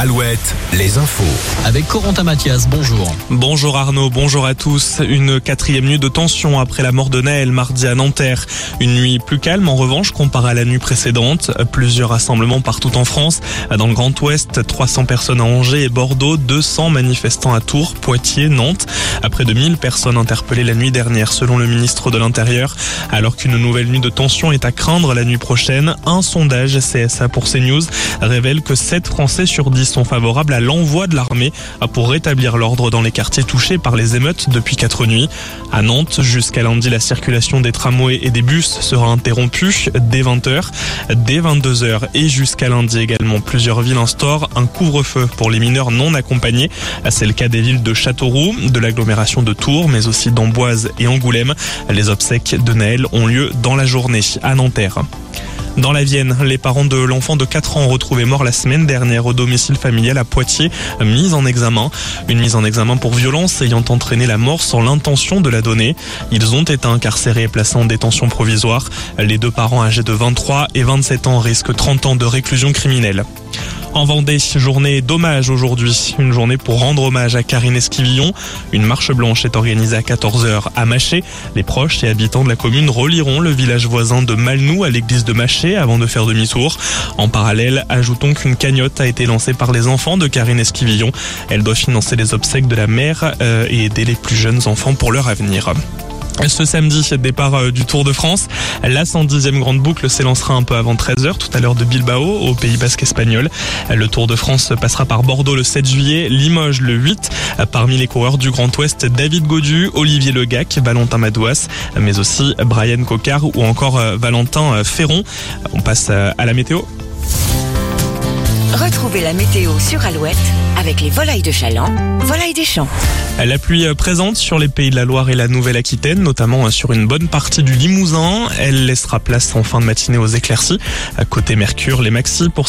al Alouette, les infos. Avec Corentin Mathias, bonjour. Bonjour Arnaud, bonjour à tous. Une quatrième nuit de tension après la mort de Naël mardi à Nanterre. Une nuit plus calme en revanche comparée à la nuit précédente. Plusieurs rassemblements partout en France. Dans le Grand Ouest, 300 personnes à Angers et Bordeaux, 200 manifestants à Tours, Poitiers, Nantes. Près de 1000 personnes interpellées la nuit dernière selon le ministre de l'Intérieur. Alors qu'une nouvelle nuit de tension est à craindre la nuit prochaine, un sondage CSA pour CNews révèle que 7 Français sur 10 sont favorables à l'envoi de l'armée pour rétablir l'ordre dans les quartiers touchés par les émeutes depuis 4 nuits. À Nantes, jusqu'à lundi, la circulation des tramways et des bus sera interrompue dès 20h, dès 22h et jusqu'à lundi également. Plusieurs villes instaurent un couvre-feu pour les mineurs non accompagnés. C'est le cas des villes de Châteauroux, de l'agglomération de Tours, mais aussi d'Amboise et Angoulême. Les obsèques de Naël ont lieu dans la journée à Nanterre. Dans la Vienne, les parents de l'enfant de 4 ans retrouvés mort la semaine dernière au domicile familial à Poitiers, mise en examen. Une mise en examen pour violence ayant entraîné la mort sans l'intention de la donner. Ils ont été incarcérés et placés en détention provisoire. Les deux parents âgés de 23 et 27 ans risquent 30 ans de réclusion criminelle. En Vendée, journée d'hommage aujourd'hui. Une journée pour rendre hommage à Karine Esquivillon. Une marche blanche est organisée à 14h à Maché. Les proches et habitants de la commune relieront le village voisin de Malnou à l'église de Maché avant de faire demi-tour. En parallèle, ajoutons qu'une cagnotte a été lancée par les enfants de Karine Esquivillon. Elle doit financer les obsèques de la mère euh, et aider les plus jeunes enfants pour leur avenir. Ce samedi, départ euh, du Tour de France. La 110e grande boucle s'élancera un peu avant 13h, tout à l'heure de Bilbao, au Pays Basque espagnol. Le Tour de France passera par Bordeaux le 7 juillet, Limoges le 8. Parmi les coureurs du Grand Ouest, David Godu, Olivier Legac, Valentin Madouas, mais aussi Brian Cocard ou encore euh, Valentin Ferron. On passe euh, à la météo. Retrouvez la météo sur Alouette avec les volailles de Chaland, volailles des champs. La pluie présente sur les pays de la Loire et la Nouvelle-Aquitaine, notamment sur une bonne partie du Limousin. Elle laissera place en fin de matinée aux éclaircies. À côté Mercure, les maxi pour cette